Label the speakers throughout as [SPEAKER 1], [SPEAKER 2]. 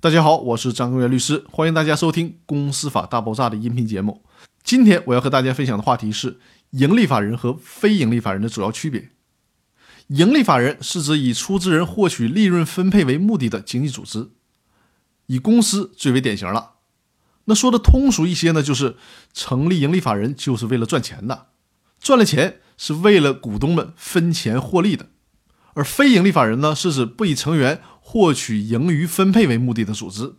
[SPEAKER 1] 大家好，我是张根源律师，欢迎大家收听《公司法大爆炸》的音频节目。今天我要和大家分享的话题是盈利法人和非盈利法人的主要区别。盈利法人是指以出资人获取利润分配为目的的经济组织，以公司最为典型了。那说的通俗一些呢，就是成立盈利法人就是为了赚钱的，赚了钱是为了股东们分钱获利的。而非盈利法人呢，是指不以成员获取盈余分配为目的的组织，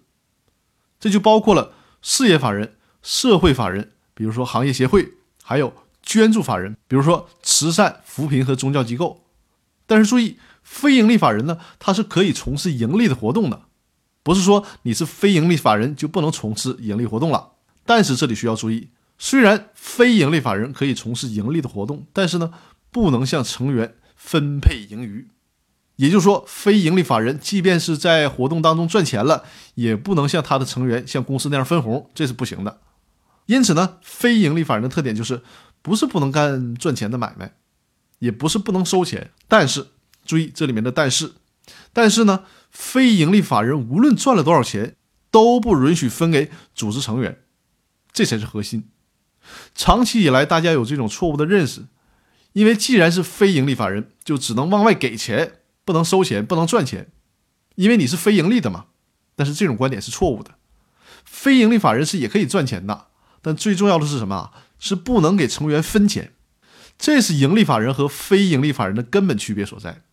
[SPEAKER 1] 这就包括了事业法人、社会法人，比如说行业协会，还有捐助法人，比如说慈善、扶贫和宗教机构。但是注意，非盈利法人呢，它是可以从事盈利的活动的，不是说你是非盈利法人就不能从事盈利活动了。但是这里需要注意，虽然非盈利法人可以从事盈利的活动，但是呢，不能向成员。分配盈余，也就是说，非盈利法人即便是在活动当中赚钱了，也不能像他的成员像公司那样分红，这是不行的。因此呢，非盈利法人的特点就是不是不能干赚钱的买卖，也不是不能收钱，但是注意这里面的但是，但是呢，非盈利法人无论赚了多少钱，都不允许分给组织成员，这才是核心。长期以来，大家有这种错误的认识。因为既然是非盈利法人，就只能往外给钱，不能收钱，不能赚钱，因为你是非盈利的嘛。但是这种观点是错误的，非盈利法人是也可以赚钱的，但最重要的是什么？是不能给成员分钱，这是盈利法人和非盈利法人的根本区别所在。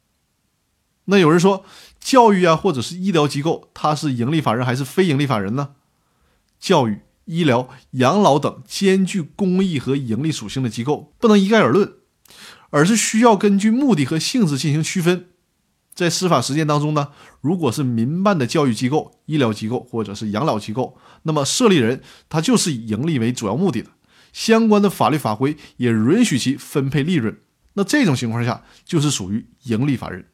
[SPEAKER 1] 那有人说，教育啊，或者是医疗机构，它是盈利法人还是非盈利法人呢？教育、医疗、养老等兼具公益和盈利属性的机构，不能一概而论。而是需要根据目的和性质进行区分。在司法实践当中呢，如果是民办的教育机构、医疗机构或者是养老机构，那么设立人他就是以盈利为主要目的的，相关的法律法规也允许其分配利润。那这种情况下就是属于盈利法人。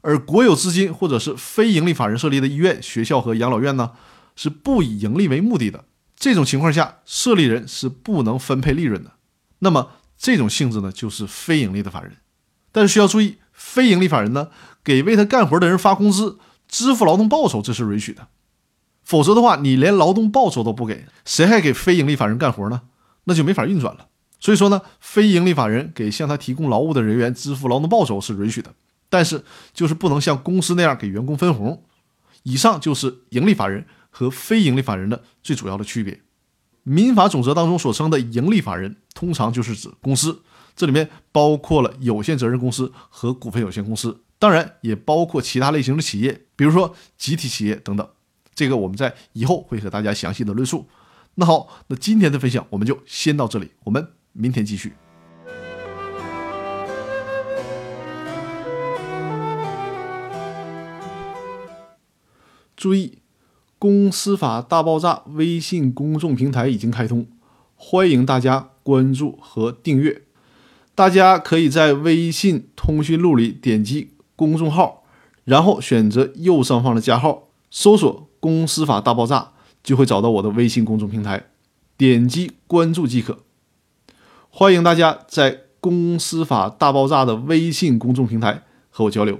[SPEAKER 1] 而国有资金或者是非盈利法人设立的医院、学校和养老院呢，是不以盈利为目的的。这种情况下，设立人是不能分配利润的。那么。这种性质呢，就是非盈利的法人，但是需要注意，非盈利法人呢，给为他干活的人发工资、支付劳动报酬，这是允许的。否则的话，你连劳动报酬都不给，谁还给非盈利法人干活呢？那就没法运转了。所以说呢，非盈利法人给向他提供劳务的人员支付劳动报酬是允许的，但是就是不能像公司那样给员工分红。以上就是盈利法人和非盈利法人的最主要的区别。民法总则当中所称的盈利法人，通常就是指公司，这里面包括了有限责任公司和股份有限公司，当然也包括其他类型的企业，比如说集体企业等等。这个我们在以后会和大家详细的论述。那好，那今天的分享我们就先到这里，我们明天继续。注意。公司法大爆炸微信公众平台已经开通，欢迎大家关注和订阅。大家可以在微信通讯录里点击公众号，然后选择右上方的加号，搜索“公司法大爆炸”，就会找到我的微信公众平台，点击关注即可。欢迎大家在公司法大爆炸的微信公众平台和我交流。